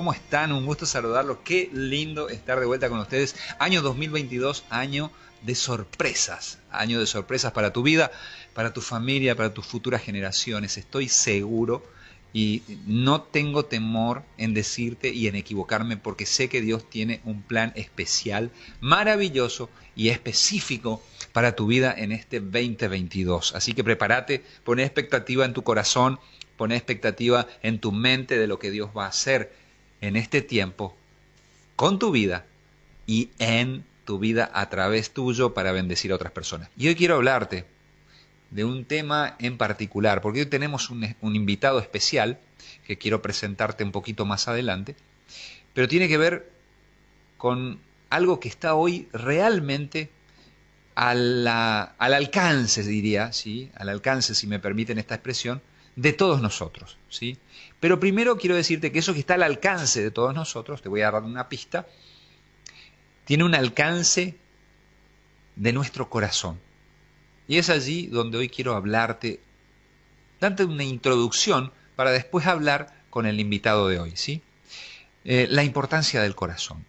¿Cómo están? Un gusto saludarlos. Qué lindo estar de vuelta con ustedes. Año 2022, año de sorpresas. Año de sorpresas para tu vida, para tu familia, para tus futuras generaciones. Estoy seguro y no tengo temor en decirte y en equivocarme porque sé que Dios tiene un plan especial, maravilloso y específico para tu vida en este 2022. Así que prepárate, pon expectativa en tu corazón, pon expectativa en tu mente de lo que Dios va a hacer en este tiempo con tu vida y en tu vida a través tuyo para bendecir a otras personas. Y hoy quiero hablarte de un tema en particular, porque hoy tenemos un, invitado especial que quiero presentarte un poquito más adelante, pero tiene que ver con algo que está hoy realmente al alcance, diría, ¿sí? al alcance, si me permiten esta expresión, de todos nosotros. ¿sí? Pero primero quiero decirte que eso que está al alcance de todos nosotros, te voy a dar una pista, tiene un alcance de nuestro corazón. Y es allí donde hoy quiero hablarte, darte una introducción para después hablar con el invitado de hoy, ¿sí? Eh, la importancia del corazón.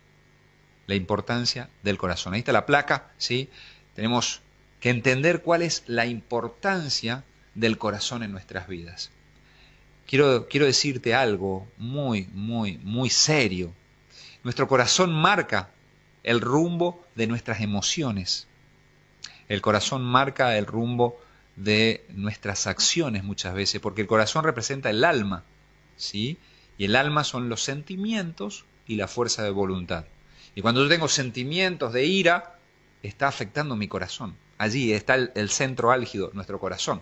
La importancia del corazón. Ahí está la placa, ¿sí? Tenemos que entender cuál es la importancia del corazón en nuestras vidas. Quiero, quiero decirte algo muy, muy, muy serio. Nuestro corazón marca el rumbo de nuestras emociones. El corazón marca el rumbo de nuestras acciones muchas veces, porque el corazón representa el alma, ¿sí? Y el alma son los sentimientos y la fuerza de voluntad. Y cuando yo tengo sentimientos de ira, está afectando mi corazón. Allí está el, el centro álgido, nuestro corazón.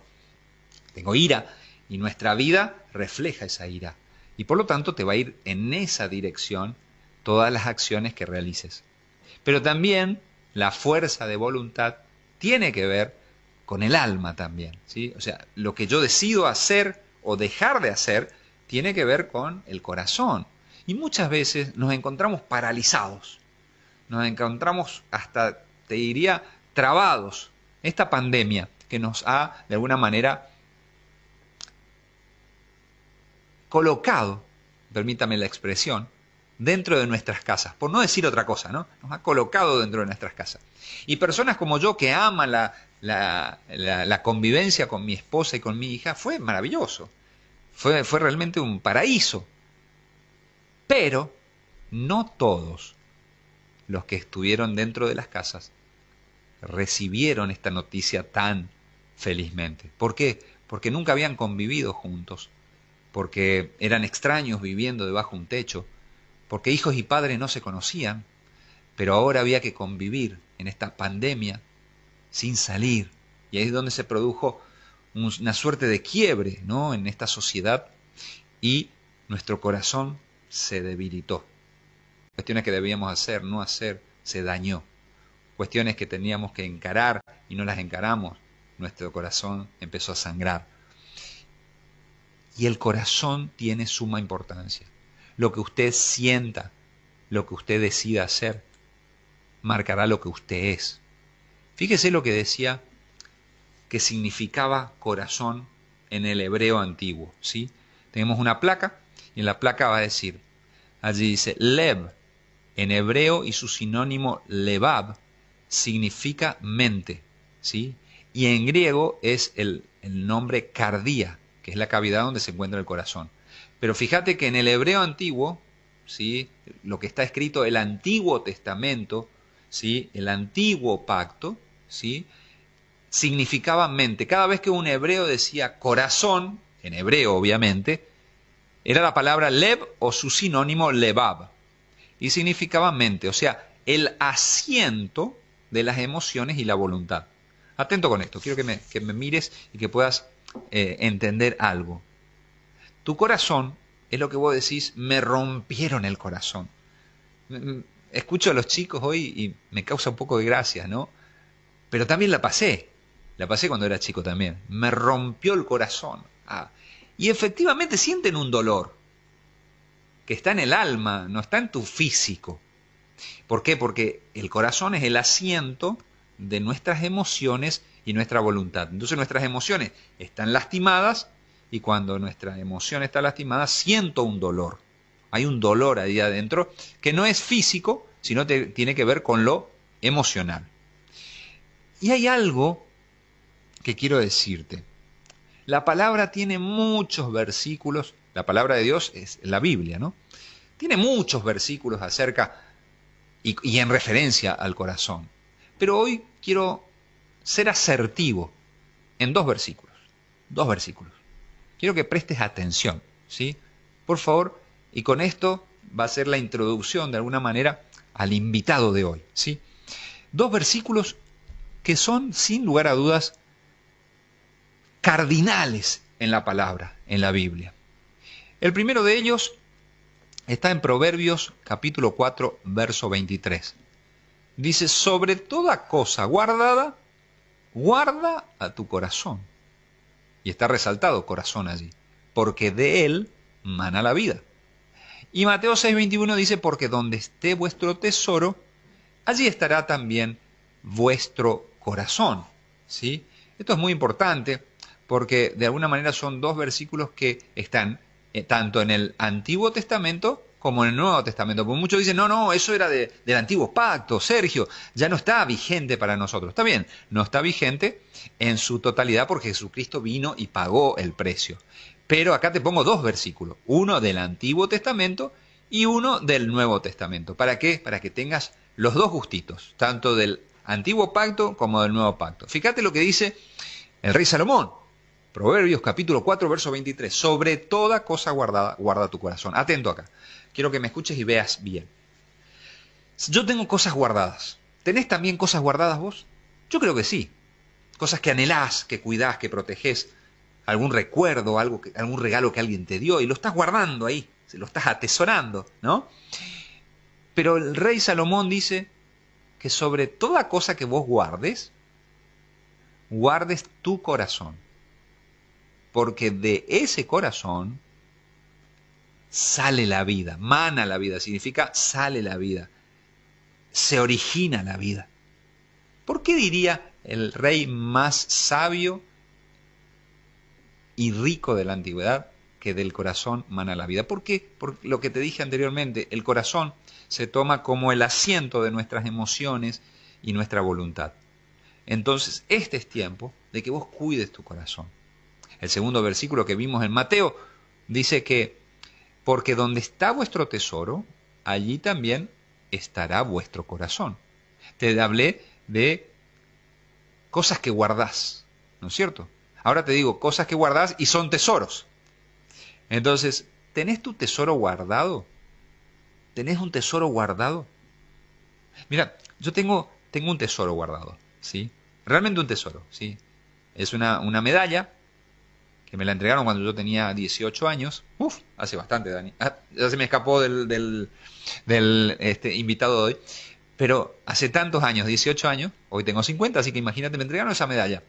Tengo ira y nuestra vida refleja esa ira. Y por lo tanto te va a ir en esa dirección todas las acciones que realices. Pero también la fuerza de voluntad tiene que ver con el alma también. ¿sí? O sea, lo que yo decido hacer o dejar de hacer tiene que ver con el corazón. Y muchas veces nos encontramos paralizados, nos encontramos hasta, te diría, trabados. Esta pandemia que nos ha, de alguna manera, colocado, permítame la expresión, dentro de nuestras casas, por no decir otra cosa, ¿no? Nos ha colocado dentro de nuestras casas. Y personas como yo que aman la, la, la, convivencia con mi esposa y con mi hija, fue maravilloso. Fue, fue realmente un paraíso. Pero no todos los que estuvieron dentro de las casas recibieron esta noticia tan felizmente. ¿Por qué? Porque nunca habían convivido juntos, porque eran extraños viviendo debajo de un techo, porque hijos y padres no se conocían, pero ahora había que convivir en esta pandemia sin salir. Y ahí es donde se produjo una suerte de quiebre ¿no? en esta sociedad y nuestro corazón se debilitó. Cuestiones que debíamos hacer, no hacer, se dañó. Cuestiones que teníamos que encarar y no las encaramos, nuestro corazón empezó a sangrar. Y el corazón tiene suma importancia. Lo que usted sienta, lo que usted decida hacer, marcará lo que usted es. Fíjese lo que decía que significaba corazón en el hebreo antiguo. ¿sí? Tenemos una placa y en la placa va a decir, allí dice lev, en hebreo y su sinónimo levab significa mente. ¿sí? Y en griego es el, el nombre cardía, es la cavidad donde se encuentra el corazón. Pero fíjate que en el hebreo antiguo, ¿sí? lo que está escrito, el Antiguo Testamento, ¿sí? el antiguo pacto, ¿sí? significaba mente. Cada vez que un hebreo decía corazón, en hebreo obviamente, era la palabra lev o su sinónimo levab. Y significaba mente, o sea, el asiento de las emociones y la voluntad. Atento con esto, quiero que me, que me mires y que puedas eh, entender algo. Tu corazón es lo que vos decís, me rompieron el corazón. Escucho a los chicos hoy y me causa un poco de gracia, ¿no? Pero también la pasé. La pasé cuando era chico también. Me rompió el corazón. Ah. Y efectivamente sienten un dolor que está en el alma, no está en tu físico. ¿Por qué? Porque el corazón es el asiento de nuestras emociones y nuestra voluntad. Entonces nuestras emociones están lastimadas y cuando nuestra emoción está lastimada siento un dolor. Hay un dolor ahí adentro que no es físico, sino que tiene que ver con lo emocional. Y hay algo que quiero decirte. La palabra tiene muchos versículos, la palabra de Dios es la Biblia, ¿no? Tiene muchos versículos acerca y, y en referencia al corazón. Pero hoy quiero ser asertivo en dos versículos. Dos versículos. Quiero que prestes atención, ¿sí? Por favor, y con esto va a ser la introducción de alguna manera al invitado de hoy, ¿sí? Dos versículos que son, sin lugar a dudas, cardinales en la palabra, en la Biblia. El primero de ellos está en Proverbios capítulo 4, verso 23. Dice, sobre toda cosa guardada, guarda a tu corazón. Y está resaltado corazón allí, porque de él mana la vida. Y Mateo 6:21 dice, porque donde esté vuestro tesoro, allí estará también vuestro corazón. ¿sí? Esto es muy importante porque de alguna manera son dos versículos que están eh, tanto en el Antiguo Testamento como en el Nuevo Testamento. Porque muchos dicen, no, no, eso era del antiguo pacto, Sergio, ya no está vigente para nosotros. Está bien, no está vigente en su totalidad porque Jesucristo vino y pagó el precio. Pero acá te pongo dos versículos, uno del Antiguo Testamento y uno del Nuevo Testamento. ¿Para qué? Para que tengas los dos gustitos, tanto del Antiguo Pacto como del Nuevo Pacto. Fíjate lo que dice el rey Salomón. Proverbios capítulo 4, verso 23. Sobre toda cosa guardada, guarda tu corazón. Atento acá. Quiero que me escuches y veas bien. Yo tengo cosas guardadas. ¿Tenés también cosas guardadas vos? Yo creo que sí. Cosas que anhelás, que cuidás, que protegés algún recuerdo, algo algún regalo que alguien te dio y lo estás guardando ahí, lo estás atesorando, ¿no? Pero el rey Salomón dice que sobre toda cosa que vos guardes, guardes tu corazón, porque de ese corazón sale la vida, mana la vida, significa sale la vida, se origina la vida. ¿Por qué diría el rey más sabio y rico de la antigüedad que del corazón mana la vida. ¿Por qué? Por lo que te dije anteriormente, el corazón se toma como el asiento de nuestras emociones y nuestra voluntad. Entonces, este es tiempo de que vos cuides tu corazón. El segundo versículo que vimos en Mateo dice que, porque donde está vuestro tesoro, allí también estará vuestro corazón. Te hablé de cosas que guardás, ¿no es cierto? Ahora te digo, cosas que guardas y son tesoros. Entonces, ¿tenés tu tesoro guardado? ¿Tenés un tesoro guardado? Mira, yo tengo, tengo un tesoro guardado, ¿sí? Realmente un tesoro, ¿sí? Es una, una medalla que me la entregaron cuando yo tenía 18 años. Uf, hace bastante, Dani. Ah, ya se me escapó del, este, invitado de hoy. Pero hace tantos años, 18 años, hoy tengo 50, así que imagínate, me entregaron esa medalla.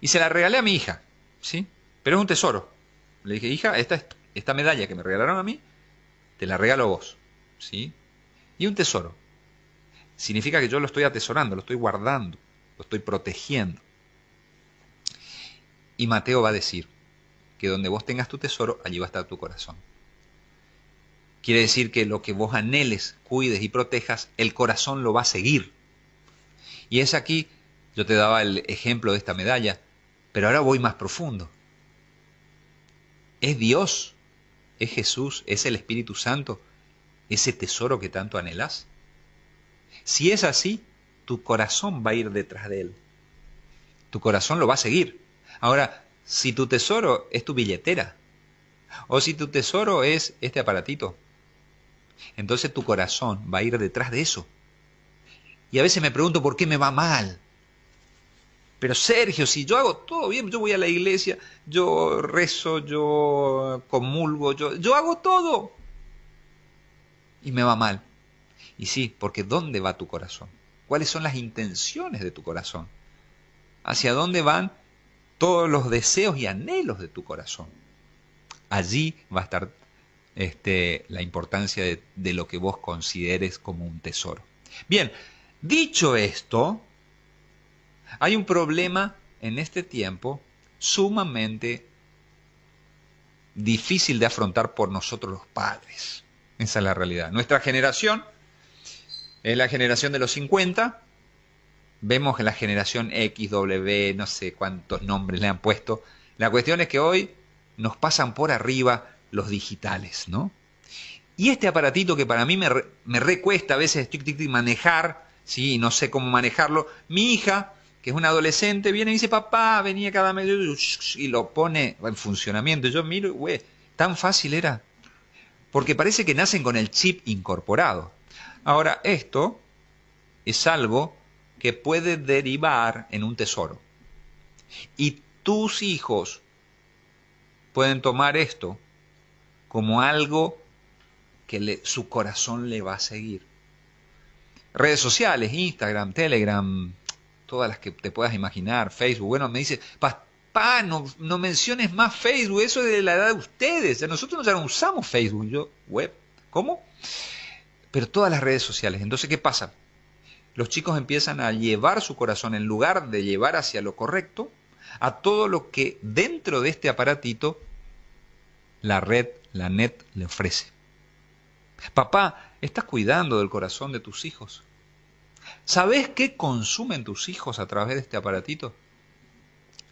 Y se la regalé a mi hija, ¿sí? Pero es un tesoro. Le dije, hija, esta, esta medalla que me regalaron a mí, te la regalo vos, ¿sí? Y un tesoro. Significa que yo lo estoy atesorando, lo estoy guardando, lo estoy protegiendo. Y Mateo va a decir que donde vos tengas tu tesoro, allí va a estar tu corazón. Quiere decir que lo que vos anheles, cuides y protejas, el corazón lo va a seguir. Y es aquí, yo te daba el ejemplo de esta medalla, pero ahora voy más profundo. ¿Es Dios? ¿Es Jesús? ¿Es el Espíritu Santo? ¿Ese tesoro que tanto anhelas? Si es así, tu corazón va a ir detrás de él. Tu corazón lo va a seguir. Ahora, si tu tesoro es tu billetera, o si tu tesoro es este aparatito, entonces tu corazón va a ir detrás de eso. Y a veces me pregunto por qué me va mal. Pero Sergio, si yo hago todo bien, yo voy a la iglesia, yo rezo, yo comulgo, yo, yo hago todo. Y me va mal. Y sí, porque ¿dónde va tu corazón? ¿Cuáles son las intenciones de tu corazón? ¿Hacia dónde van todos los deseos y anhelos de tu corazón? Allí va a estar este, la importancia de, de lo que vos consideres como un tesoro. Bien, dicho esto, hay un problema en este tiempo sumamente difícil de afrontar por nosotros los padres. Esa es la realidad. Nuestra generación es la generación de los 50. Vemos la generación X, W, no sé cuántos nombres le han puesto. La cuestión es que hoy nos pasan por arriba los digitales, ¿no? Y este aparatito que para mí me, me recuesta a veces manejar, ¿sí? no sé cómo manejarlo, mi hija, que es una adolescente, viene y dice, papá, venía cada medio y lo pone en funcionamiento. Yo miro, güey, tan fácil era. Porque parece que nacen con el chip incorporado. Ahora, esto es algo que puede derivar en un tesoro. Y tus hijos pueden tomar esto como algo que su corazón le va a seguir. Redes sociales, Instagram, Telegram, todas las que te puedas imaginar, Facebook. Bueno, me dice, papá, no, no menciones más Facebook, eso es de la edad de ustedes. Nosotros ya no usamos Facebook. Yo, web, ¿cómo? Pero todas las redes sociales. Entonces, ¿qué pasa? Los chicos empiezan a llevar su corazón, en lugar de llevar hacia lo correcto, a todo lo que dentro de este aparatito la red, la net, le ofrece. Papá, ¿estás cuidando del corazón de tus hijos? ¿Sabes qué consumen tus hijos a través de este aparatito?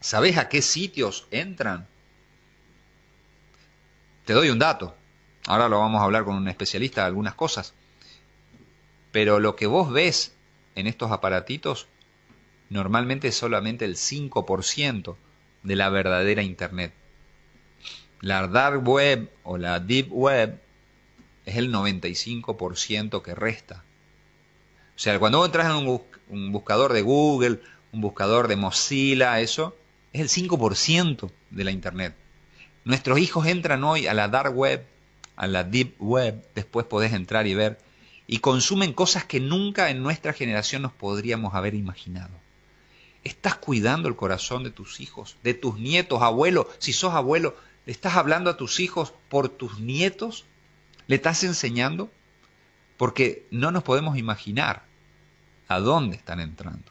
¿Sabes a qué sitios entran? Te doy un dato. Ahora lo vamos a hablar con un especialista de algunas cosas. Pero lo que vos ves en estos aparatitos normalmente es solamente el 5% de la verdadera Internet. La dark web o la deep web es el 95% que resta. O sea, cuando vos entras en un, buscador de Google, un buscador de Mozilla, eso, es el 5% de la Internet. Nuestros hijos entran hoy a la dark web, a la deep web, después podés entrar y ver, y consumen cosas que nunca en nuestra generación nos podríamos haber imaginado. ¿Estás cuidando el corazón de tus hijos, de tus nietos, abuelo? Si sos abuelo, ¿le estás hablando a tus hijos por tus nietos? ¿Le estás enseñando? Porque no nos podemos imaginar a dónde están entrando.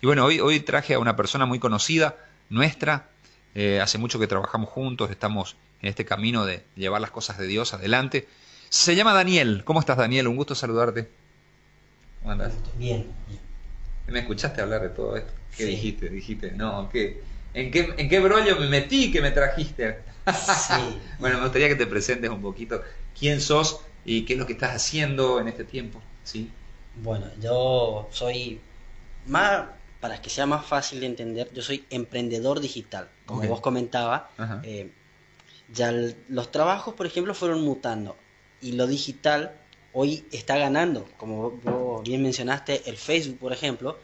Y bueno, hoy, hoy traje a una persona muy conocida, nuestra, eh, hace mucho que trabajamos juntos, estamos en este camino de llevar las cosas de Dios adelante. Se llama Daniel. ¿Cómo estás, Daniel? Un gusto saludarte. ¿Cómo andas? Bien, ¿Me escuchaste hablar de todo esto? ¿Qué dijiste? Dijiste, no, ¿qué? ¿En qué, ¿En qué brollo me metí que me trajiste? Sí. bueno, me gustaría que te presentes un poquito quién sos y qué es lo que estás haciendo en este tiempo. ¿sí? Bueno, yo soy más, para que sea más fácil de entender, yo soy emprendedor digital. Como vos comentaba, eh, ya los trabajos, por ejemplo, fueron mutando y lo digital hoy está ganando. Como vos bien mencionaste, el Facebook, por ejemplo,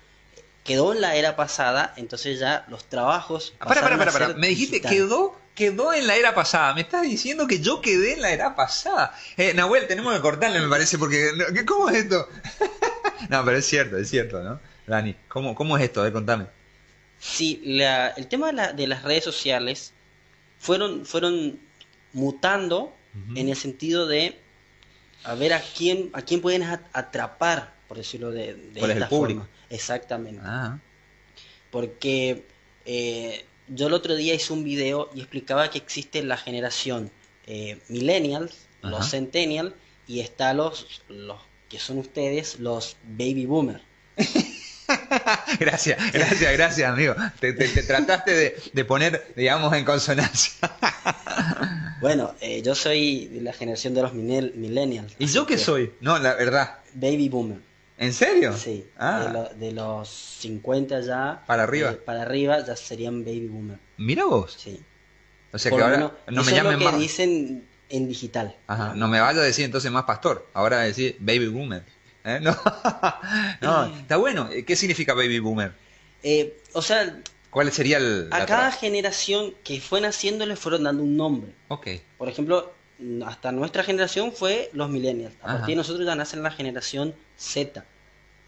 quedó en la era pasada, entonces ya los trabajos. Para, para, para, para. Me dijiste, quedó quedó en la era pasada. Me estás diciendo que yo quedé en la era pasada. Eh, Nahuel, tenemos que cortarle, me parece, porque. ¿Cómo es esto? no, pero es cierto, es cierto, ¿no? Dani, ¿cómo, cómo es esto? contame. Sí, el tema de, las redes sociales fueron, fueron mutando en el sentido de a ver a quién, a quién pueden atrapar, por decirlo de, de ¿Cuál es el público? Exactamente. Ah. Porque eh, yo el otro día hice un video y explicaba que existe la generación eh, millennials, los centennials, y está los, los que son ustedes, los baby boomers. gracias, gracias, gracias, amigo. Te, trataste de, poner, digamos, en consonancia. bueno, eh, yo soy de la generación de los millennials. ¿Y yo qué soy? No, la verdad. Baby boomer. ¿En serio? Sí. Ah. De, los 50 ya. ¿Para arriba? Eh, para arriba ya serían baby boomer. Mira vos. Sí. O sea que ahora no me llamen es lo que dicen en digital. Ajá. No me vaya a decir entonces más pastor. Ahora decir baby boomer. ¿Eh? No. no, está bueno. ¿Qué significa baby boomer? Eh, o sea. ¿Cuál sería el.? A cada generación que fue naciendo le fueron dando un nombre. Ok. Por ejemplo, hasta nuestra generación fue los millennials. A partir de nosotros ya nacen la generación Z.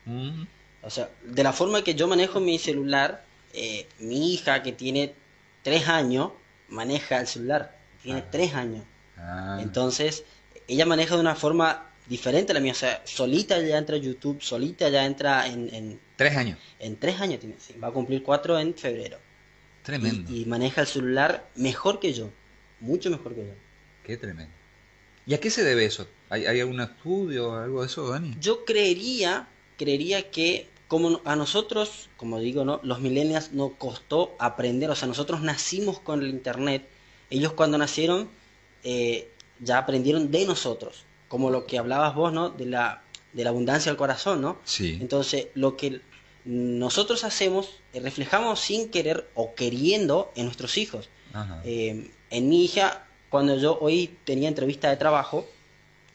Mm. O sea, de la forma que yo manejo mi celular, eh, mi hija que tiene tres años maneja el celular. Tiene ah. tres años. Ah. Entonces, ella maneja de una forma diferente a la mía. O sea, solita ya entra YouTube, solita ya entra en... tres años. En tres años tiene, sí. Va a cumplir cuatro en febrero. Tremendo. y maneja el celular mejor que yo. Mucho mejor que yo. Qué tremendo. ¿Y a qué se debe eso? ¿Hay, ¿Hay algún estudio o algo de eso, Dani? Yo creería, creería que como a nosotros, como digo, ¿no? los millennials nos costó aprender, o sea, nosotros nacimos con el Internet, ellos cuando nacieron eh, ya aprendieron de nosotros, como lo que hablabas vos, ¿no? De la, de la abundancia del corazón, ¿no? Sí. Entonces, lo que nosotros hacemos, eh, reflejamos sin querer o queriendo en nuestros hijos. Eh, en mi hija, cuando yo hoy tenía entrevista de trabajo,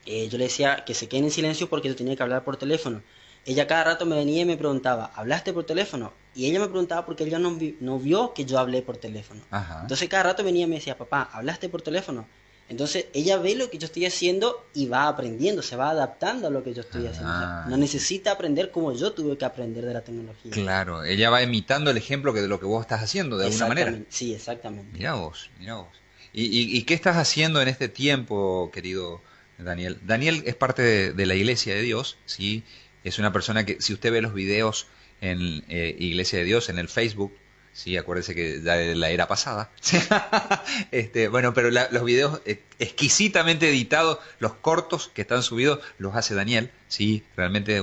yo le decía que se queden en silencio porque yo tenía que hablar por teléfono ella cada rato me venía y me preguntaba, ¿hablaste por teléfono? Y ella me preguntaba porque ella no, no vio que yo hablé por teléfono. Entonces cada rato venía y me decía, papá, ¿hablaste por teléfono? Entonces ella ve lo que yo estoy haciendo y va aprendiendo, se va adaptando a lo que yo estoy haciendo. Ah. no necesita aprender como yo tuve que aprender de la tecnología. Claro, ella va imitando el ejemplo que de lo que vos estás haciendo, de alguna manera. Sí, exactamente. Mira vos, mira vos. ¿Y, qué estás haciendo en este tiempo, querido Daniel? Daniel es parte de, de la Iglesia de Dios, ¿sí? es una persona que, si usted ve los videos en eh, Iglesia de Dios, en el Facebook, sí, acuérdese que ya de la era pasada, este, bueno, pero los videos exquisitamente editados, los cortos que están subidos, los hace Daniel, sí, realmente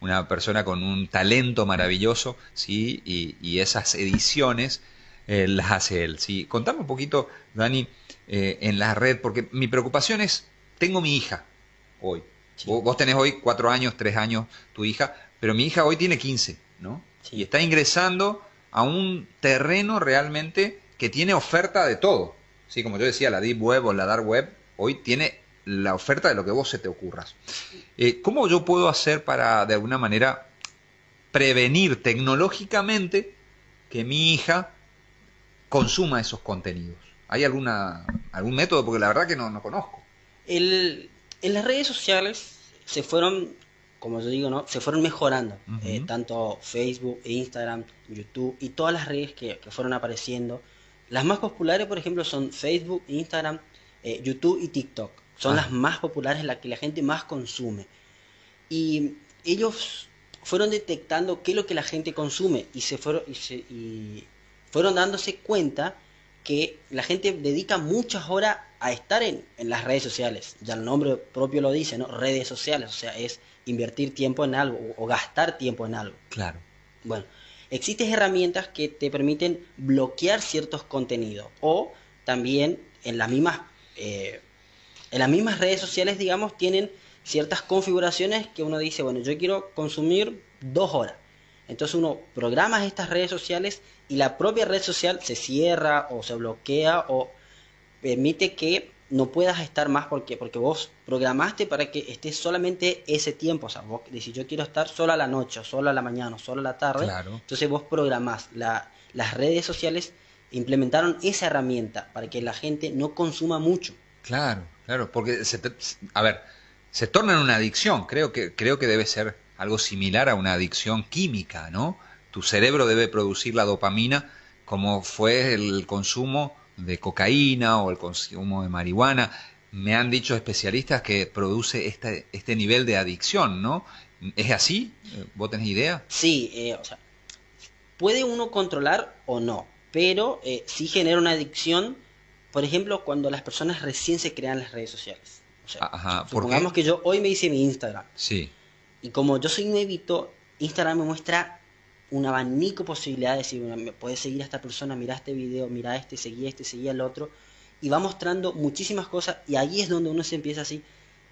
una persona con un talento maravilloso, sí, y, esas ediciones eh, las hace él, sí. Contame un poquito, Dani, eh, en la red, porque mi preocupación es, tengo mi hija hoy, Vos, tenés hoy cuatro años, tres años, tu hija, pero mi hija hoy tiene 15, ¿no? Y está ingresando a un terreno realmente que tiene oferta de todo. Sí, como yo decía, la Deep Web o la Dark Web hoy tiene la oferta de lo que vos se te ocurras. Eh, ¿Cómo yo puedo hacer para, de alguna manera, prevenir tecnológicamente que mi hija consuma esos contenidos? ¿Hay alguna, algún método? Porque la verdad que no, no conozco. En las redes sociales se fueron, como yo digo, ¿no? Se fueron mejorando. Eh, tanto Facebook, Instagram, YouTube y todas las redes que, fueron apareciendo. Las más populares, por ejemplo, son Facebook, Instagram, eh, YouTube y TikTok. Son las más populares, las que la gente más consume. Y ellos fueron detectando qué es lo que la gente consume y se fueron, y fueron dándose cuenta que la gente dedica muchas horas a estar en, las redes sociales. Ya el nombre propio lo dice, ¿no? Redes sociales, o sea, es invertir tiempo en algo o, gastar tiempo en algo. Claro. Bueno, existen herramientas que te permiten bloquear ciertos contenidos o también en las mismas, eh, en las mismas redes sociales, digamos, tienen ciertas configuraciones que uno dice, bueno, yo quiero consumir dos horas. Entonces uno programa estas redes sociales y la propia red social se cierra o se bloquea o permite que no puedas estar más porque, porque vos programaste para que estés solamente ese tiempo. O sea, vos decís, yo quiero estar solo a la noche, o solo a la mañana, o solo a la tarde. Entonces vos programás. La, las redes sociales implementaron esa herramienta para que la gente no consuma mucho. Claro, claro, porque, se a ver, se torna en una adicción. Creo que, creo que debe ser algo similar a una adicción química, ¿no? Tu cerebro debe producir la dopamina como fue el consumo de cocaína o el consumo de marihuana. Me han dicho especialistas que produce este, este nivel de adicción, ¿no? ¿Es así? ¿Vos tenés idea? Sí, eh, o sea, puede uno controlar o no, pero eh, sí genera una adicción, por ejemplo, cuando las personas recién se crean las redes sociales. O sea, Ajá, supongamos que yo hoy me hice mi Instagram. Sí. Y como yo soy nuevito, Instagram me muestra un abanico de posibilidades, decir, me puedes seguir a esta persona, mira este video, mira este, seguí este, seguí al otro, y va mostrando muchísimas cosas, y ahí es donde uno se empieza así,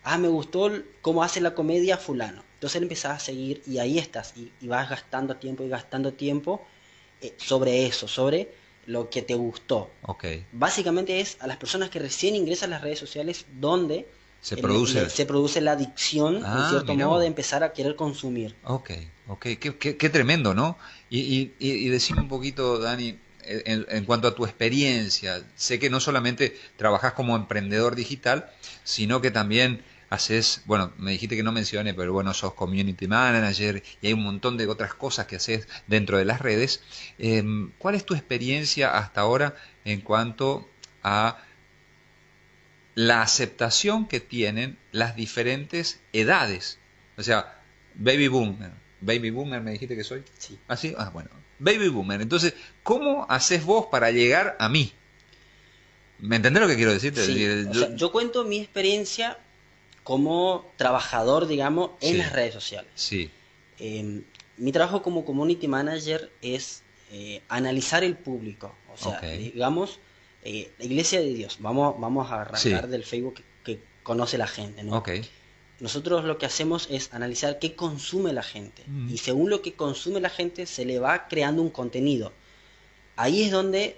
ah, me gustó cómo hace la comedia fulano, entonces él empezás a seguir, y ahí estás, y, vas gastando tiempo y gastando tiempo eh, sobre eso, sobre lo que te gustó. Okay. Básicamente es a las personas que recién ingresan a las redes sociales donde se produce. se produce la adicción, en ah, cierto modo, de empezar a querer consumir. Ok, ok, qué, qué, tremendo, ¿no? Y, y, y, decime un poquito, Dani, en, en, cuanto a tu experiencia. Sé que no solamente trabajas como emprendedor digital, sino que también haces, bueno, me dijiste que no mencioné, pero bueno, sos community manager y hay un montón de otras cosas que haces dentro de las redes. Em, ¿Cuál es tu experiencia hasta ahora en cuanto a la aceptación que tienen las diferentes edades. O sea, baby boomer. Baby boomer, me dijiste que soy. Sí. ¿Ah, sí? Ah, bueno. Baby boomer. Entonces, ¿cómo haces vos para llegar a mí? ¿Me entendés lo que quiero decirte? yo... cuento mi experiencia como trabajador, digamos, en las redes sociales. Sí. Em, mi trabajo como community manager es eh, analizar el público. O sea, digamos, eh, la iglesia de Dios. Vamos, vamos a arrancar del Facebook que, conoce la gente, ¿no? Nosotros lo que hacemos es analizar qué consume la gente. Mm. Y según lo que consume la gente, se le va creando un contenido. Ahí es donde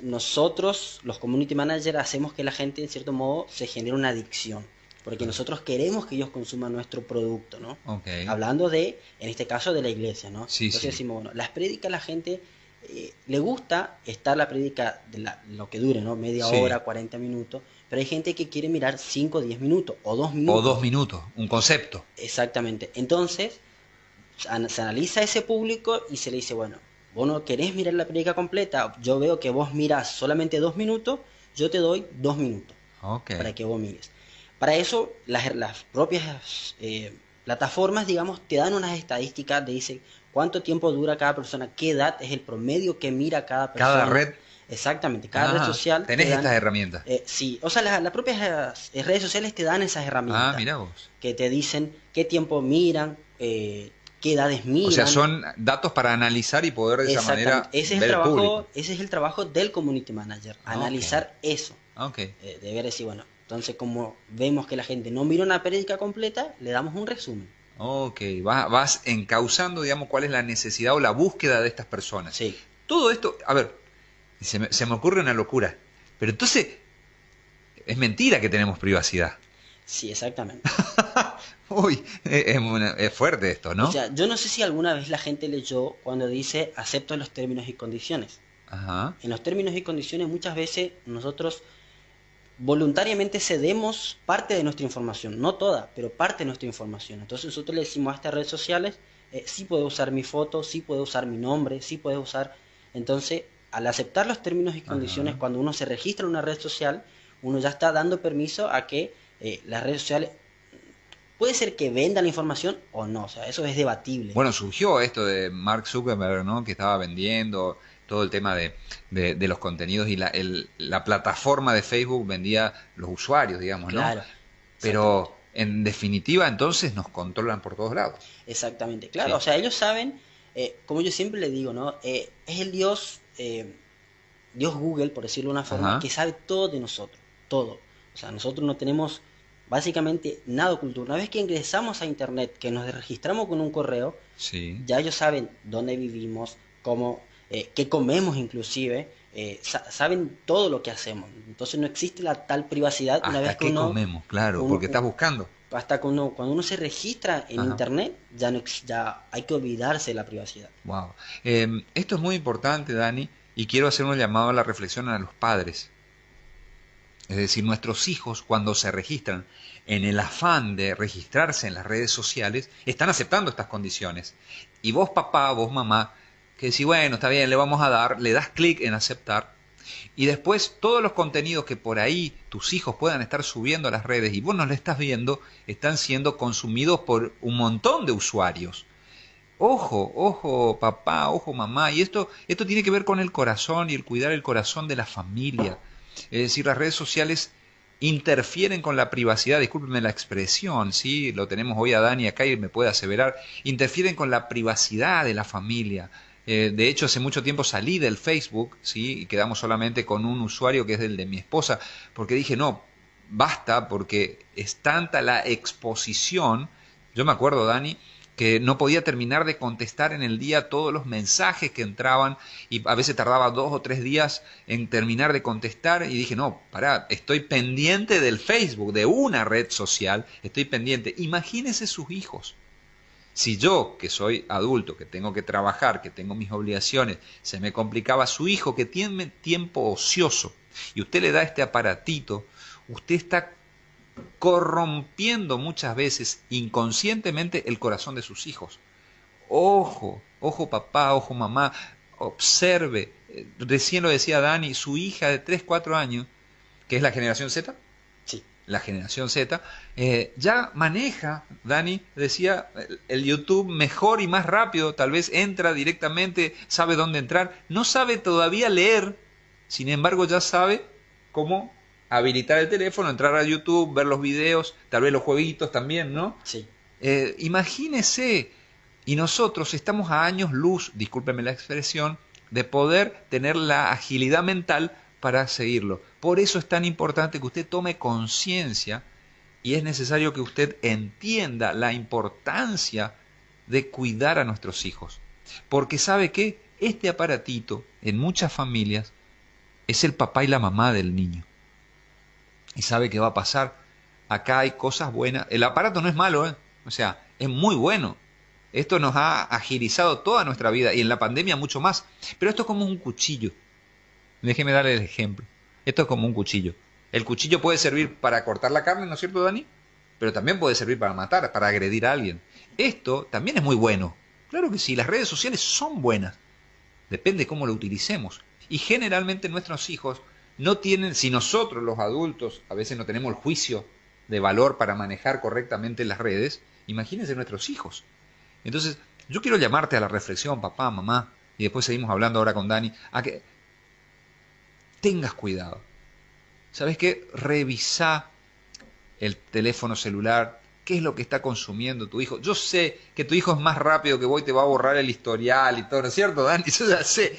nosotros, los community managers, hacemos que la gente, en cierto modo, se genere una adicción. Porque nosotros queremos que ellos consuman nuestro producto, ¿no? Hablando de, en este caso, de la iglesia, ¿no? Sí, Entonces decimos, bueno, las prédicas la gente eh, le gusta estar la prédica de lo que dure, ¿no? Media hora, 40 minutos, pero hay gente que quiere mirar 5 o 10 minutos, o 2 minutos. O 2 minutos, un concepto. Exactamente. Entonces, se analiza ese público y se le dice, bueno, vos no querés mirar la prédica completa, yo veo que vos miras solamente 2 minutos, yo te doy 2 minutos para que vos mires. Para eso, las, las propias eh, plataformas, digamos, te dan unas estadísticas, te dicen cuánto tiempo dura cada persona, qué edad es el promedio que mira cada persona. Cada red. Exactamente, cada red social. Tenés estas herramientas. Eh, sí, o sea, las, propias eh, redes sociales te dan esas herramientas. Ah, mira vos. Que te dicen qué tiempo miran, qué edades miran. O sea, son datos para analizar y poder de esa manera. Ese es, el trabajo, ese es el trabajo del community manager, analizar eso. Okay. de ver si, bueno, entonces, como vemos que la gente no mira una periódica completa, le damos un resumen. Ok, vas, vas encauzando, digamos, cuál es la necesidad o la búsqueda de estas personas. Sí. Todo esto, a ver, se me, se me ocurre una locura, pero entonces, es mentira que tenemos privacidad. Sí, exactamente. Uy, es, es, fuerte esto, ¿no? O sea, yo no sé si alguna vez la gente leyó cuando dice acepto los términos y condiciones. Ajá. En los términos y condiciones muchas veces nosotros voluntariamente cedemos parte de nuestra información, no toda, pero parte de nuestra información. Entonces nosotros le decimos a estas redes sociales, eh, sí puede usar mi foto, sí puede usar mi nombre, sí puede usar... Entonces, al aceptar los términos y condiciones, cuando uno se registra en una red social, uno ya está dando permiso a que eh, las redes sociales puede ser que vendan la información o no, o sea, eso es debatible. Bueno, surgió esto de Mark Zuckerberg, ¿no? Que estaba vendiendo todo el tema de, de, los contenidos y la, la, plataforma de Facebook vendía los usuarios, digamos, ¿no? Claro. Pero en definitiva entonces nos controlan por todos lados. Exactamente, claro. O sea, ellos saben, eh, como yo siempre le digo, ¿no? Eh, es el Dios, eh, Dios Google, por decirlo de una forma, que sabe todo de nosotros, todo. O sea, nosotros no tenemos básicamente nada oculto. Una vez que ingresamos a Internet, que nos registramos con un correo, sí. ya ellos saben dónde vivimos, cómo eh, qué comemos inclusive, eh, saben todo lo que hacemos. Entonces no existe la tal privacidad una vez que qué comemos, claro, porque estás buscando. Hasta cuando, cuando uno se registra en internet, ya, no, ya hay que olvidarse de la privacidad. Wow. Em, esto es muy importante, Dani, y quiero hacer un llamado a la reflexión a los padres. Es decir, nuestros hijos cuando se registran en el afán de registrarse en las redes sociales, están aceptando estas condiciones. Y vos papá, vos mamá, que si bueno, está bien, le vamos a dar, le das clic en aceptar y después todos los contenidos que por ahí tus hijos puedan estar subiendo a las redes y vos no le estás viendo, están siendo consumidos por un montón de usuarios. Ojo, ojo papá, ojo mamá, y esto, esto tiene que ver con el corazón y el cuidar el corazón de la familia. Es decir, las redes sociales interfieren con la privacidad, discúlpenme la expresión, ¿sí? lo tenemos hoy a Dani acá y me puede aseverar, interfieren con la privacidad de la familia, eh, de hecho, hace mucho tiempo salí del Facebook, ¿sí? Y quedamos solamente con un usuario que es el de mi esposa, porque dije, no, basta, porque es tanta la exposición. Yo me acuerdo, Dani, que no podía terminar de contestar en el día todos los mensajes que entraban y a veces tardaba dos o tres días en terminar de contestar y dije, no, pará, estoy pendiente del Facebook, de una red social, estoy pendiente. Imagínense sus hijos. Si yo, que soy adulto, que tengo que trabajar, que tengo mis obligaciones, se me complicaba su hijo que tiene tiempo ocioso y usted le da este aparatito, usted está corrompiendo muchas veces inconscientemente el corazón de sus hijos. Ojo, ojo papá, ojo mamá, observe. Recién lo decía Dani, su hija de 3, 4 años, que es la generación Z, la generación Z, eh, ya maneja, Dani decía, el, YouTube mejor y más rápido, tal vez entra directamente, sabe dónde entrar, no sabe todavía leer, sin embargo ya sabe cómo habilitar el teléfono, entrar a YouTube, ver los videos, tal vez los jueguitos también, ¿no? Sí. Eh, imagínese, y nosotros estamos a años luz, discúlpeme la expresión, de poder tener la agilidad mental para seguirlo. Por eso es tan importante que usted tome conciencia y es necesario que usted entienda la importancia de cuidar a nuestros hijos. Porque sabe que este aparatito en muchas familias es el papá y la mamá del niño. Y sabe que va a pasar. Acá hay cosas buenas. El aparato no es malo, ¿eh? o sea, es muy bueno. Esto nos ha agilizado toda nuestra vida y en la pandemia mucho más. Pero esto es como un cuchillo. Déjeme darle el ejemplo. Esto es como un cuchillo. El cuchillo puede servir para cortar la carne, ¿no es cierto, Dani? Pero también puede servir para matar, para agredir a alguien. Esto también es muy bueno. Claro que sí, las redes sociales son buenas. Depende cómo lo utilicemos. Y generalmente nuestros hijos no tienen, si nosotros los adultos a veces no tenemos el juicio de valor para manejar correctamente las redes, imagínense nuestros hijos. Entonces, yo quiero llamarte a la reflexión, papá, mamá, y después seguimos hablando ahora con Dani, a que tengas cuidado. ¿Sabes qué? Revisa el teléfono celular, qué es lo que está consumiendo tu hijo. Yo sé que tu hijo es más rápido que vos y te va a borrar el historial y todo, ¿no es cierto, Dani? Yo ya sé.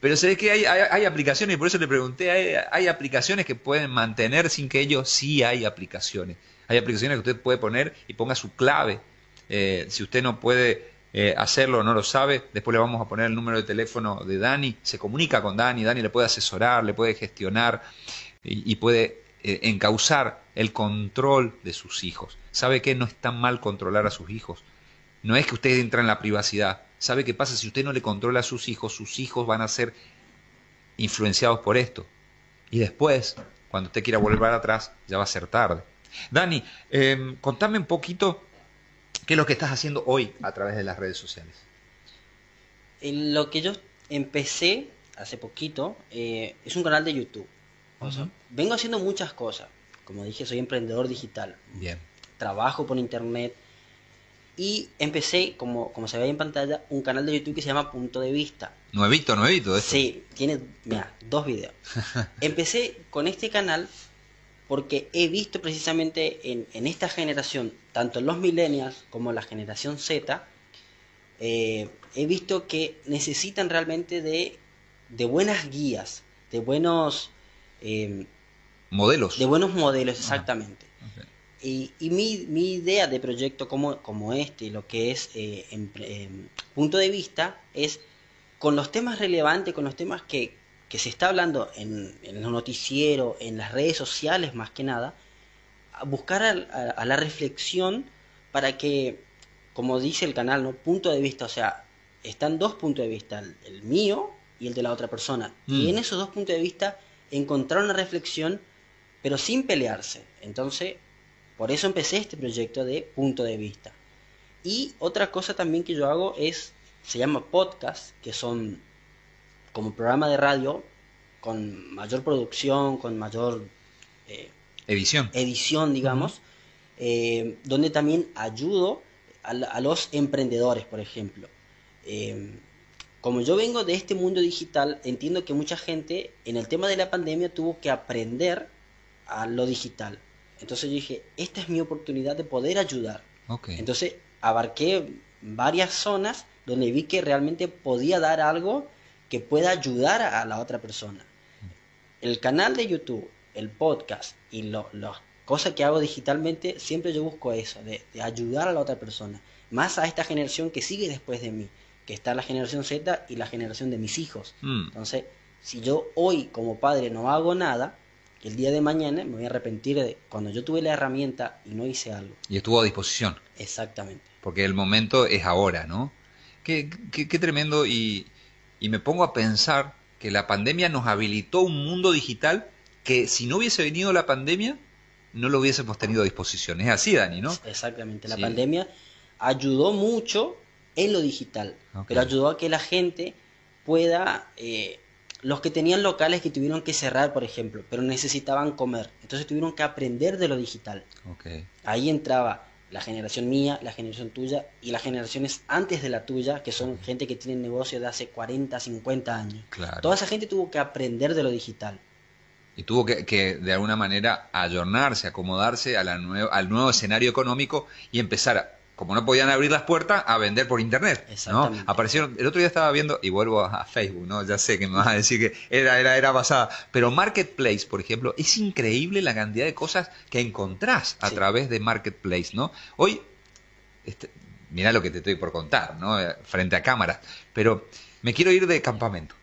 Pero sabes que hay, hay, aplicaciones, y por eso le pregunté, hay, aplicaciones que pueden mantener sin que ellos, sí hay aplicaciones. Hay aplicaciones que usted puede poner y ponga su clave. Eh, si usted no puede eh, hacerlo o no lo sabe, después le vamos a poner el número de teléfono de Dani, se comunica con Dani, Dani le puede asesorar, le puede gestionar y, puede eh, encauzar el control de sus hijos. ¿Sabe que no es tan mal controlar a sus hijos? No es que usted entra en la privacidad. ¿Sabe qué pasa? Si usted no le controla a sus hijos, sus hijos van a ser influenciados por esto. Y después, cuando usted quiera volver atrás, ya va a ser tarde. Dani, em, contame un poquito ¿Qué es lo que estás haciendo hoy a través de las redes sociales? Lo que yo empecé hace poquito eh, es un canal de YouTube. vengo haciendo muchas cosas. Como dije, soy emprendedor digital. Bien. Trabajo por internet. Y empecé, como, como se ve en pantalla, un canal de YouTube que se llama Punto de Vista. Nuevito, nuevito. Esto. Sí, tiene, mira, dos videos. empecé con este canal porque he visto precisamente en, esta generación, tanto los millennials como la generación Z, eh, he visto que necesitan realmente de, buenas guías, de buenos... Eh, modelos. De buenos modelos, exactamente. Y, mi, idea de proyecto como, como este, lo que es eh, punto de vista, es con los temas relevantes, con los temas que, que se está hablando en, en el noticiero, en las redes sociales más que nada, a buscar a, la reflexión para que, como dice el canal, ¿no? punto de vista, o sea, están dos puntos de vista, el, mío y el de la otra persona. Y mm. en esos dos puntos de vista encontrar una reflexión, pero sin pelearse. Entonces, por eso empecé este proyecto de punto de vista. Y otra cosa también que yo hago es, se llama podcast, que son como programa de radio con mayor producción, con mayor eh, edición. edición, digamos, eh, donde también ayudo a, los emprendedores, por ejemplo. Eh, como yo vengo de este mundo digital, entiendo que mucha gente en el tema de la pandemia tuvo que aprender a lo digital. Entonces yo dije, esta es mi oportunidad de poder ayudar. Entonces abarqué varias zonas donde vi que realmente podía dar algo que pueda ayudar a la otra persona. El canal de YouTube, el podcast y las cosas que hago digitalmente, siempre yo busco eso, de, ayudar a la otra persona. Más a esta generación que sigue después de mí, que está la generación Z y la generación de mis hijos. Mm. Entonces, si yo hoy como padre no hago nada, el día de mañana me voy a arrepentir de cuando yo tuve la herramienta y no hice algo. Y estuvo a disposición. Exactamente. Porque el momento es ahora, ¿no? Qué, qué, qué tremendo y, y me pongo a pensar que la pandemia nos habilitó un mundo digital que si no hubiese venido la pandemia, no lo hubiésemos tenido a disposición. Es así, Dani, ¿no? Exactamente. La pandemia ayudó mucho en lo digital, pero ayudó a que la gente pueda, eh, los que tenían locales que tuvieron que cerrar, por ejemplo, pero necesitaban comer, entonces tuvieron que aprender de lo digital. Ahí entraba la generación mía, la generación tuya y las generaciones antes de la tuya, que son gente que tiene negocio de hace 40, 50 años. Toda esa gente tuvo que aprender de lo digital. y tuvo que, de alguna manera ayornarse, acomodarse a la al nuevo escenario económico y empezar como no podían abrir las puertas, a vender por internet. ¿no? Aparecieron, el otro día estaba viendo, y vuelvo a, Facebook, ¿no? Ya sé que me vas a decir que era, era, era basada. Pero Marketplace, por ejemplo, es increíble la cantidad de cosas que encontrás a través de Marketplace, ¿no? Hoy, este, mira lo que te estoy por contar, ¿no? Eh, frente a cámaras. Pero me quiero ir de campamento.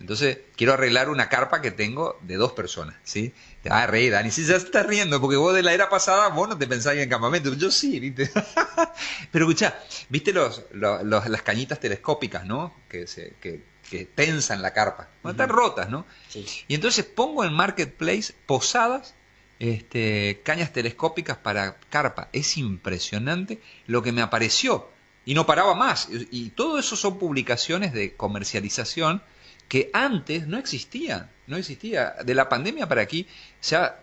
Entonces, quiero arreglar una carpa que tengo de dos personas, ¿sí? Te vas a reír, Dani, si ya estás riendo, porque vos de la era pasada, vos no te pensáis en campamento, yo sí, ¿viste? Pero escucha, ¿viste los, las cañitas telescópicas, ¿no? Que, se, que, que tensan la carpa, están rotas, ¿no? Sí. Y entonces pongo en Marketplace posadas este, cañas telescópicas para carpa. Es impresionante lo que me apareció. Y no paraba más. Y todo eso son publicaciones de comercialización que antes no existía, no existía. De la pandemia para aquí se ha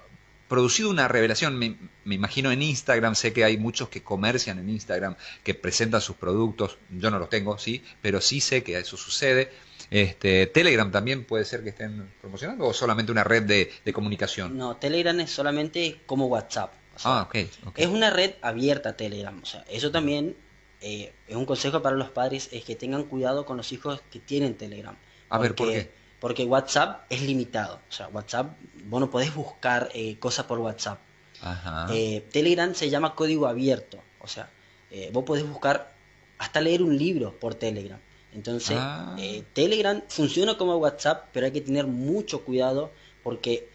producido una revelación, me, imagino en Instagram, sé que hay muchos que comercian en Instagram, que presentan sus productos, yo no los tengo, sí, pero sí sé que eso sucede. Este, Telegram también puede ser que estén promocionando o solamente una red de, comunicación. No, Telegram es solamente como WhatsApp. ah, okay, Es una red abierta Telegram. O sea, eso también eh, es un consejo para los padres, es que tengan cuidado con los hijos que tienen Telegram. A ver, ¿por qué? Porque WhatsApp es limitado. O sea, WhatsApp, vos no podés buscar eh, cosas por WhatsApp. Ajá. Eh, Telegram se llama código abierto. O sea, eh, vos podés buscar hasta leer un libro por Telegram. Entonces, ah. Telegram funciona como WhatsApp, pero hay que tener mucho cuidado porque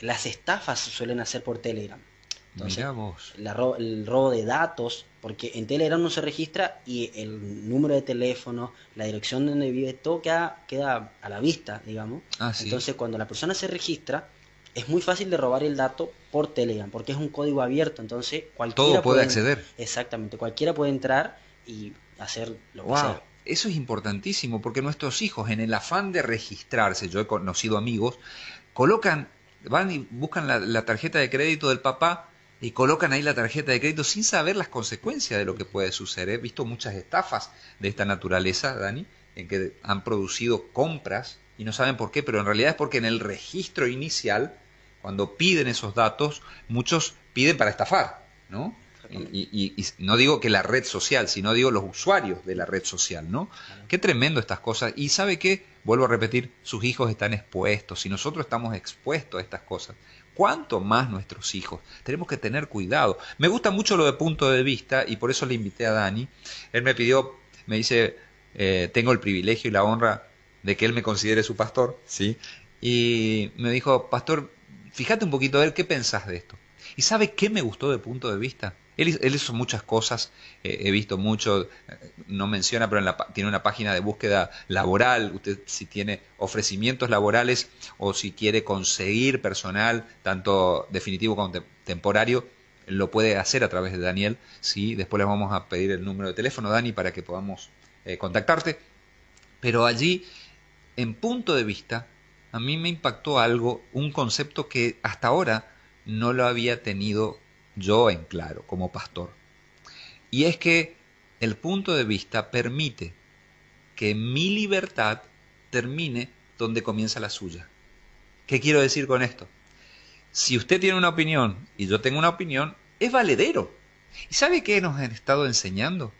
las estafas se suelen hacer por Telegram. Entonces, el robo de datos, porque en Telegram no se registra y el número de teléfono, la dirección donde vive, todo queda, queda a la vista, digamos. Ah, Entonces, cuando la persona se registra, es muy fácil de robar el dato por Telegram, porque es un código abierto, entonces cualquiera todo puede, acceder. Exactamente, cualquiera puede entrar y hacer lo que sea. Eso es importantísimo, porque nuestros hijos, en el afán de registrarse, yo he conocido amigos, colocan, van y buscan la tarjeta de crédito del papá y colocan ahí la tarjeta de crédito sin saber las consecuencias de lo que puede suceder. He visto muchas estafas de esta naturaleza, Dani, en que han producido compras y no saben por qué, pero en realidad es porque en el registro inicial, cuando piden esos datos, muchos piden para estafar, ¿no? Y, no digo que la red social, sino digo los usuarios de la red social, ¿no? Qué tremendo estas cosas. Y sabe qué, vuelvo a repetir, sus hijos están expuestos y nosotros estamos expuestos a estas cosas cuánto más nuestros hijos. Tenemos que tener cuidado. Me gusta mucho lo de punto de vista y por eso le invité a Dani. Él me pidió, me dice, eh, tengo el privilegio y la honra de que él me considere su pastor, ¿sí? Y me dijo, pastor, fíjate un poquito a ver qué pensás de esto. ¿Y sabe qué me gustó de punto de vista? Él, hizo muchas cosas, eh, he visto mucho, eh, no menciona, pero tiene una página de búsqueda laboral, usted si tiene ofrecimientos laborales o si quiere conseguir personal, tanto definitivo como temporario, lo puede hacer a través de Daniel, ¿sí? después le vamos a pedir el número de teléfono, Dani, para que podamos eh, contactarte. Pero allí, en punto de vista, a mí me impactó algo, un concepto que hasta ahora no lo había tenido yo en claro como pastor. Y es que el punto de vista permite que mi libertad termine donde comienza la suya. ¿Qué quiero decir con esto? Si usted tiene una opinión y yo tengo una opinión, es valedero. ¿Y sabe qué nos han estado enseñando?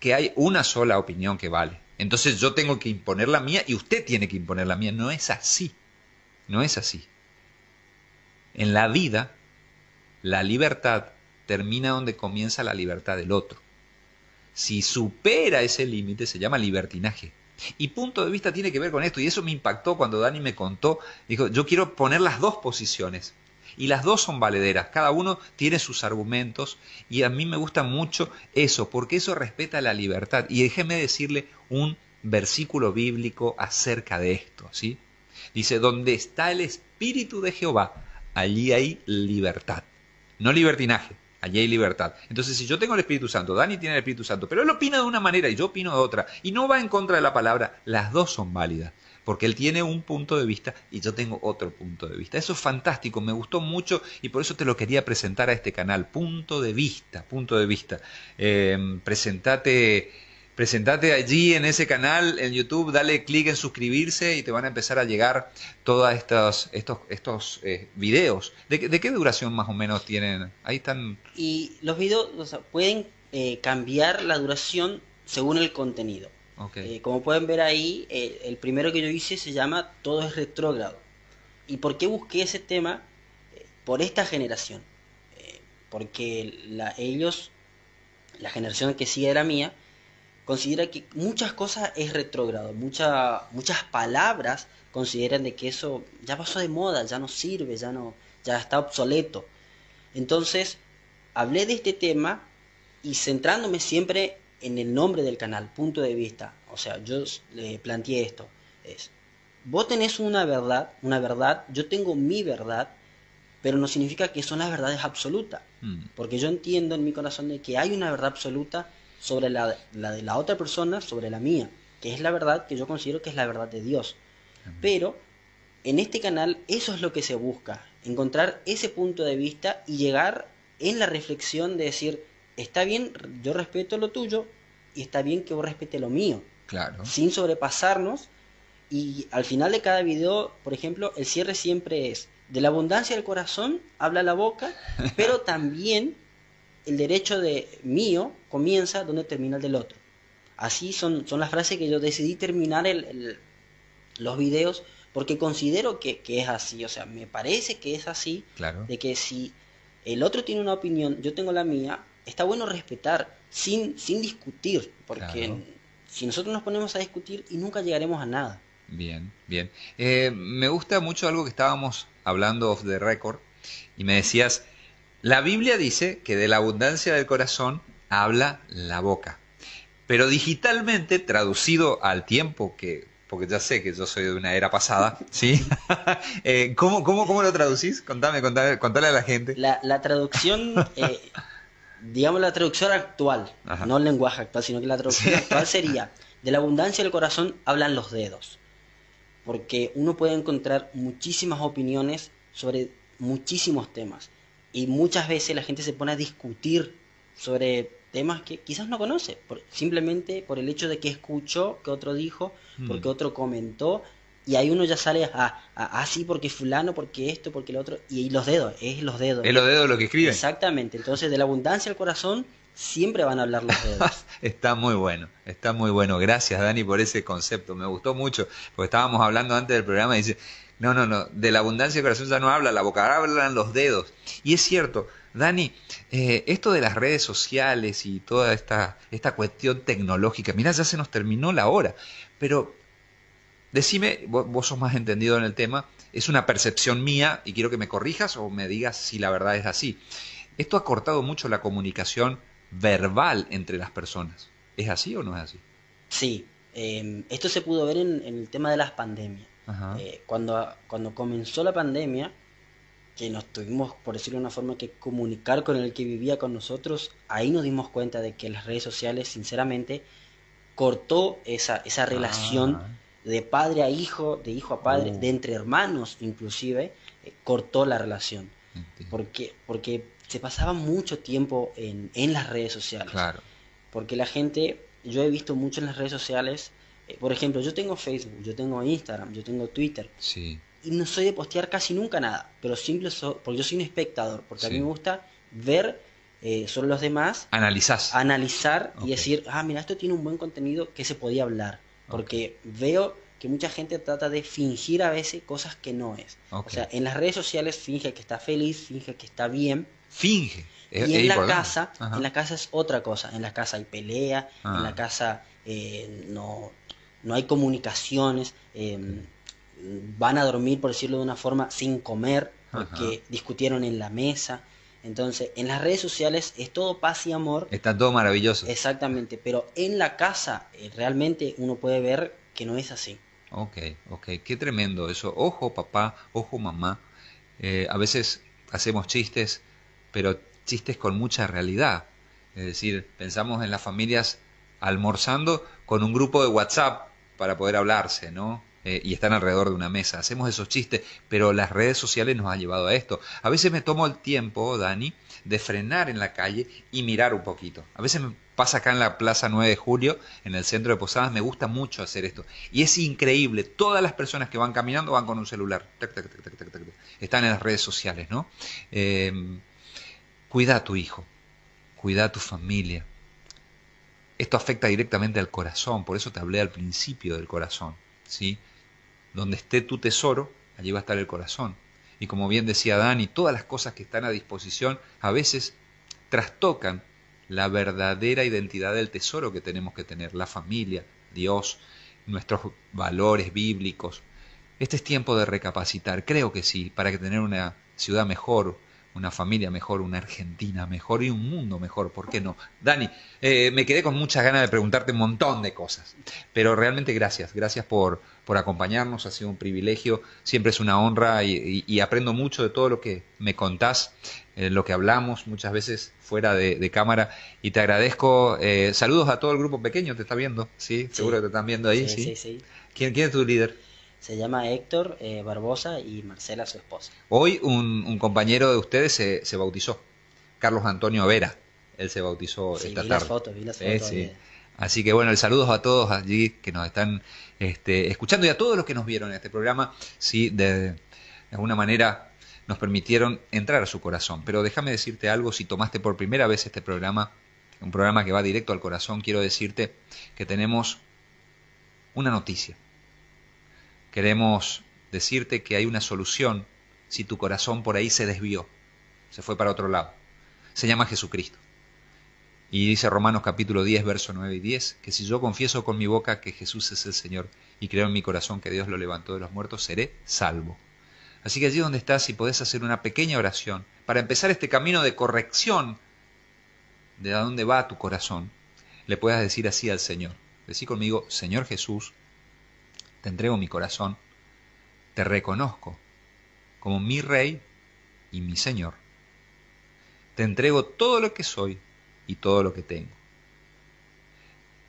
Que hay una sola opinión que vale. Entonces yo tengo que imponer la mía y usted tiene que imponer la mía. No es así. No es así. En la vida la libertad termina donde comienza la libertad del otro. Si supera ese límite se llama libertinaje. Y punto de vista tiene que ver con esto, y eso me impactó cuando Dani me contó, dijo, yo quiero poner las dos posiciones, y las dos son valederas, cada uno tiene sus argumentos, y a mí me gusta mucho eso, porque eso respeta la libertad. Y déjeme decirle un versículo bíblico acerca de esto, ¿sí? Dice, donde está el Espíritu de Jehová, allí hay libertad. No libertinaje. Allí hay libertad. Entonces, si yo tengo el Espíritu Santo, Dani tiene el Espíritu Santo, pero él opina de una manera y yo opino de otra, y no va en contra de la palabra, las dos son válidas, porque él tiene un punto de vista y yo tengo otro punto de vista. Eso es fantástico, me gustó mucho y por eso te lo quería presentar a este canal. Punto de vista, punto de vista. Eh, presentate presentate allí en ese canal en YouTube, dale clic en suscribirse y te van a empezar a llegar todos estos, estos, estos eh, videos. ¿De, qué duración más o menos tienen? Ahí están. Y los videos pueden eh, cambiar la duración según el contenido. Eh, como pueden ver ahí, el primero que yo hice se llama Todo es retrógrado. ¿Y por qué busqué ese tema? por esta generación. porque la, ellos, la generación que sigue era mía, considera que muchas cosas es retrógrado, muchas muchas palabras consideran de que eso ya pasó de moda, ya no sirve, ya no, ya está obsoleto. Entonces, hablé de este tema y centrándome siempre en el nombre del canal, punto de vista. O sea, yo le planteé esto. Es, vos tenés una verdad, una verdad, yo tengo mi verdad, pero no significa que son las verdades absolutas. Mm. Porque yo entiendo en mi corazón de que hay una verdad absoluta sobre la, de la otra persona, sobre la mía, que es la verdad que yo considero que es la verdad de Dios. Pero en este canal eso es lo que se busca, encontrar ese punto de vista y llegar en la reflexión de decir, está bien, yo respeto lo tuyo y está bien que vos respete lo mío. Claro. Sin sobrepasarnos. Y al final de cada video, por ejemplo, el cierre siempre es, de la abundancia del corazón habla la boca, pero también el derecho de mío comienza donde termina el del otro. Así son, son las frases que yo decidí terminar el, los videos porque considero que, es así, o sea, me parece que es así, claro. de que si el otro tiene una opinión, yo tengo la mía, está bueno respetar sin, sin discutir, porque si nosotros nos ponemos a discutir y nunca llegaremos a nada. Bien, bien. Eh, me gusta mucho algo que estábamos hablando off the record y me decías, la Biblia dice que de la abundancia del corazón habla la boca. Pero digitalmente, traducido al tiempo que, porque ya sé que yo soy de una era pasada, ¿sí? eh, ¿cómo, cómo, cómo, lo traducís? Contame, contame, contale a la gente. La, la traducción, eh, digamos la traducción actual, no el lenguaje actual, sino que la traducción actual sería, de la abundancia del corazón hablan los dedos. Porque uno puede encontrar muchísimas opiniones sobre muchísimos temas y muchas veces la gente se pone a discutir sobre temas que quizás no conoce, simplemente por el hecho de que escuchó que otro dijo, porque mm. otro comentó, y ahí uno ya sale a, a, sí, porque fulano, porque esto, porque lo otro, y, los dedos, es los dedos. Es los dedos lo que escriben. Exactamente, entonces de la abundancia del corazón siempre van a hablar los dedos. está muy bueno, está muy bueno. Gracias Dani por ese concepto, me gustó mucho, porque estábamos hablando antes del programa y dice, no, no, no. De la abundancia del corazón ya no habla la boca, hablan los dedos. Y es cierto, Dani, eh, esto de las redes sociales y toda esta, esta cuestión tecnológica, mira, ya se nos terminó la hora. Pero decime, vos, sos más entendido en el tema, es una percepción mía y quiero que me corrijas o me digas si la verdad es así. Esto ha cortado mucho la comunicación verbal entre las personas. ¿Es así o no es así? Sí, eh, esto se pudo ver en el tema de las pandemias. Eh, cuando, cuando comenzó la pandemia, que nos tuvimos, por decirlo de una forma, que comunicar con el que vivía con nosotros, ahí nos dimos cuenta de que las redes sociales, sinceramente, cortó esa, esa ah. relación de padre a hijo, de hijo a padre, oh. de entre hermanos inclusive, eh, cortó la relación. Porque, porque se pasaba mucho tiempo en, en las redes sociales. Claro. Porque la gente, yo he visto mucho en las redes sociales, eh, por ejemplo, yo tengo Facebook, yo tengo Instagram, yo tengo Twitter. Sí. Y no soy de postear casi nunca nada, pero simple porque yo soy un espectador, porque a mí me gusta ver eh, sobre los demás. Analizás. Analizar y decir, ah, mira, esto tiene un buen contenido que se podía hablar. Porque veo que mucha gente trata de fingir a veces cosas que no es. O sea, en las redes sociales finge que está feliz, finge que está bien. Finge. y en la casa, en la casa es otra cosa. En la casa hay pelea, en la ah. casa eh, no, no hay comunicaciones, em, van a dormir, por decirlo de una forma, sin comer, porque discutieron en la mesa. Entonces, en las redes sociales es todo paz y amor. Está todo maravilloso. Exactamente, pero en la casa eh, realmente uno puede ver que no es así. Ok, ok, qué tremendo eso. Ojo papá, ojo mamá. Eh, a veces hacemos chistes, pero chistes con mucha realidad. Es decir, pensamos en las familias almorzando con un grupo de WhatsApp para poder hablarse, ¿no? Eh, y están alrededor de una mesa. Hacemos esos chistes, pero las redes sociales nos han llevado a esto. A veces me tomo el tiempo, Dani, de frenar en la calle y mirar un poquito. A veces Pasa acá en la Plaza 9 de Julio, en el centro de Posadas, me gusta mucho hacer esto. Y es increíble, todas las personas que van caminando van con un celular. Están en las redes sociales, ¿no? Eh, cuida a tu hijo, cuida a tu familia. Esto afecta directamente al corazón, por eso te hablé al principio del corazón, ¿sí? Donde esté tu tesoro, allí va a estar el corazón. Y como bien decía Dani, todas las cosas que están a disposición a veces trastocan la verdadera identidad del tesoro que tenemos que tener, la familia, Dios, nuestros valores bíblicos. Este es tiempo de recapacitar, creo que sí, para tener una ciudad mejor, una familia mejor, una Argentina mejor y un mundo mejor, ¿por qué no? Dani, eh, me quedé con muchas ganas de preguntarte un montón de cosas, pero realmente gracias, gracias por, por acompañarnos, ha sido un privilegio, siempre es una honra y, aprendo mucho de todo lo que me contás, eh, lo que hablamos muchas veces fuera de, cámara y te agradezco, eh, saludos a todo el grupo pequeño, te está viendo, ¿sí? Seguro que te están viendo ahí, ¿sí? sí, sí. ¿Quién, ¿Quién es tu líder? Se llama Héctor eh, Barbosa y Marcela, su esposa. Hoy un, compañero de ustedes se, bautizó, Carlos Antonio Vera. Él se bautizó esta vi tarde. Las fotos, vi las fotos. Así que bueno, el saludos a todos allí que nos están este, escuchando y a todos los que nos vieron en este programa. Sí, de, de alguna manera nos permitieron entrar a su corazón. Pero déjame decirte algo, si tomaste por primera vez este programa, un programa que va directo al corazón, quiero decirte que tenemos una noticia queremos decirte que hay una solución si tu corazón por ahí se desvió, se fue para otro lado. Se llama Jesucristo. Y dice Romanos capítulo 10, verso 9 y 10, que si yo confieso con mi boca que Jesús es el Señor y creo en mi corazón que Dios lo levantó de los muertos, seré salvo. Así que allí donde estás, si podés hacer una pequeña oración para empezar este camino de corrección de a dónde va tu corazón, le puedas decir así al Señor. Decí conmigo, Señor Jesús, te entrego mi corazón, te reconozco como mi Rey y mi Señor. Te entrego todo lo que soy y todo lo que tengo.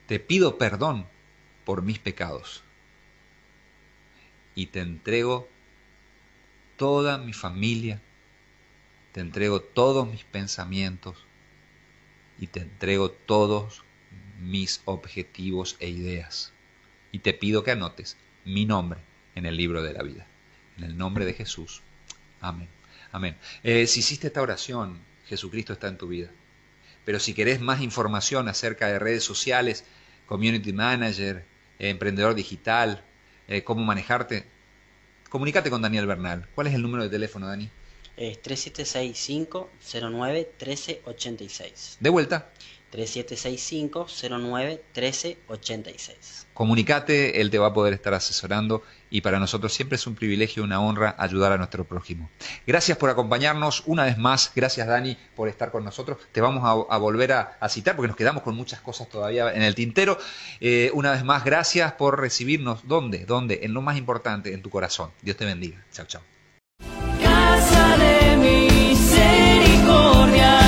Te pido perdón por mis pecados y te entrego toda mi familia, te entrego todos mis pensamientos y te entrego todos mis objetivos e ideas. Y te pido que anotes mi nombre en el libro de la vida. En el nombre de Jesús. Amén. Amén. Eh, si hiciste esta oración, Jesucristo está en tu vida. Pero si querés más información acerca de redes sociales, community manager, emprendedor digital, eh, cómo manejarte, comunícate con Daniel Bernal. ¿Cuál es el número de teléfono, Dani? Es 3765-09-1386. De vuelta. 3765-09-1386. Comunicate, él te va a poder estar asesorando y para nosotros siempre es un privilegio y una honra ayudar a nuestro prójimo. Gracias por acompañarnos una vez más, gracias Dani por estar con nosotros. Te vamos a, volver a, citar porque nos quedamos con muchas cosas todavía en el tintero. Eh, una vez más, gracias por recibirnos. ¿Dónde? ¿Dónde? En lo más importante, en tu corazón. Dios te bendiga. Chao, chao. Casa de misericordia.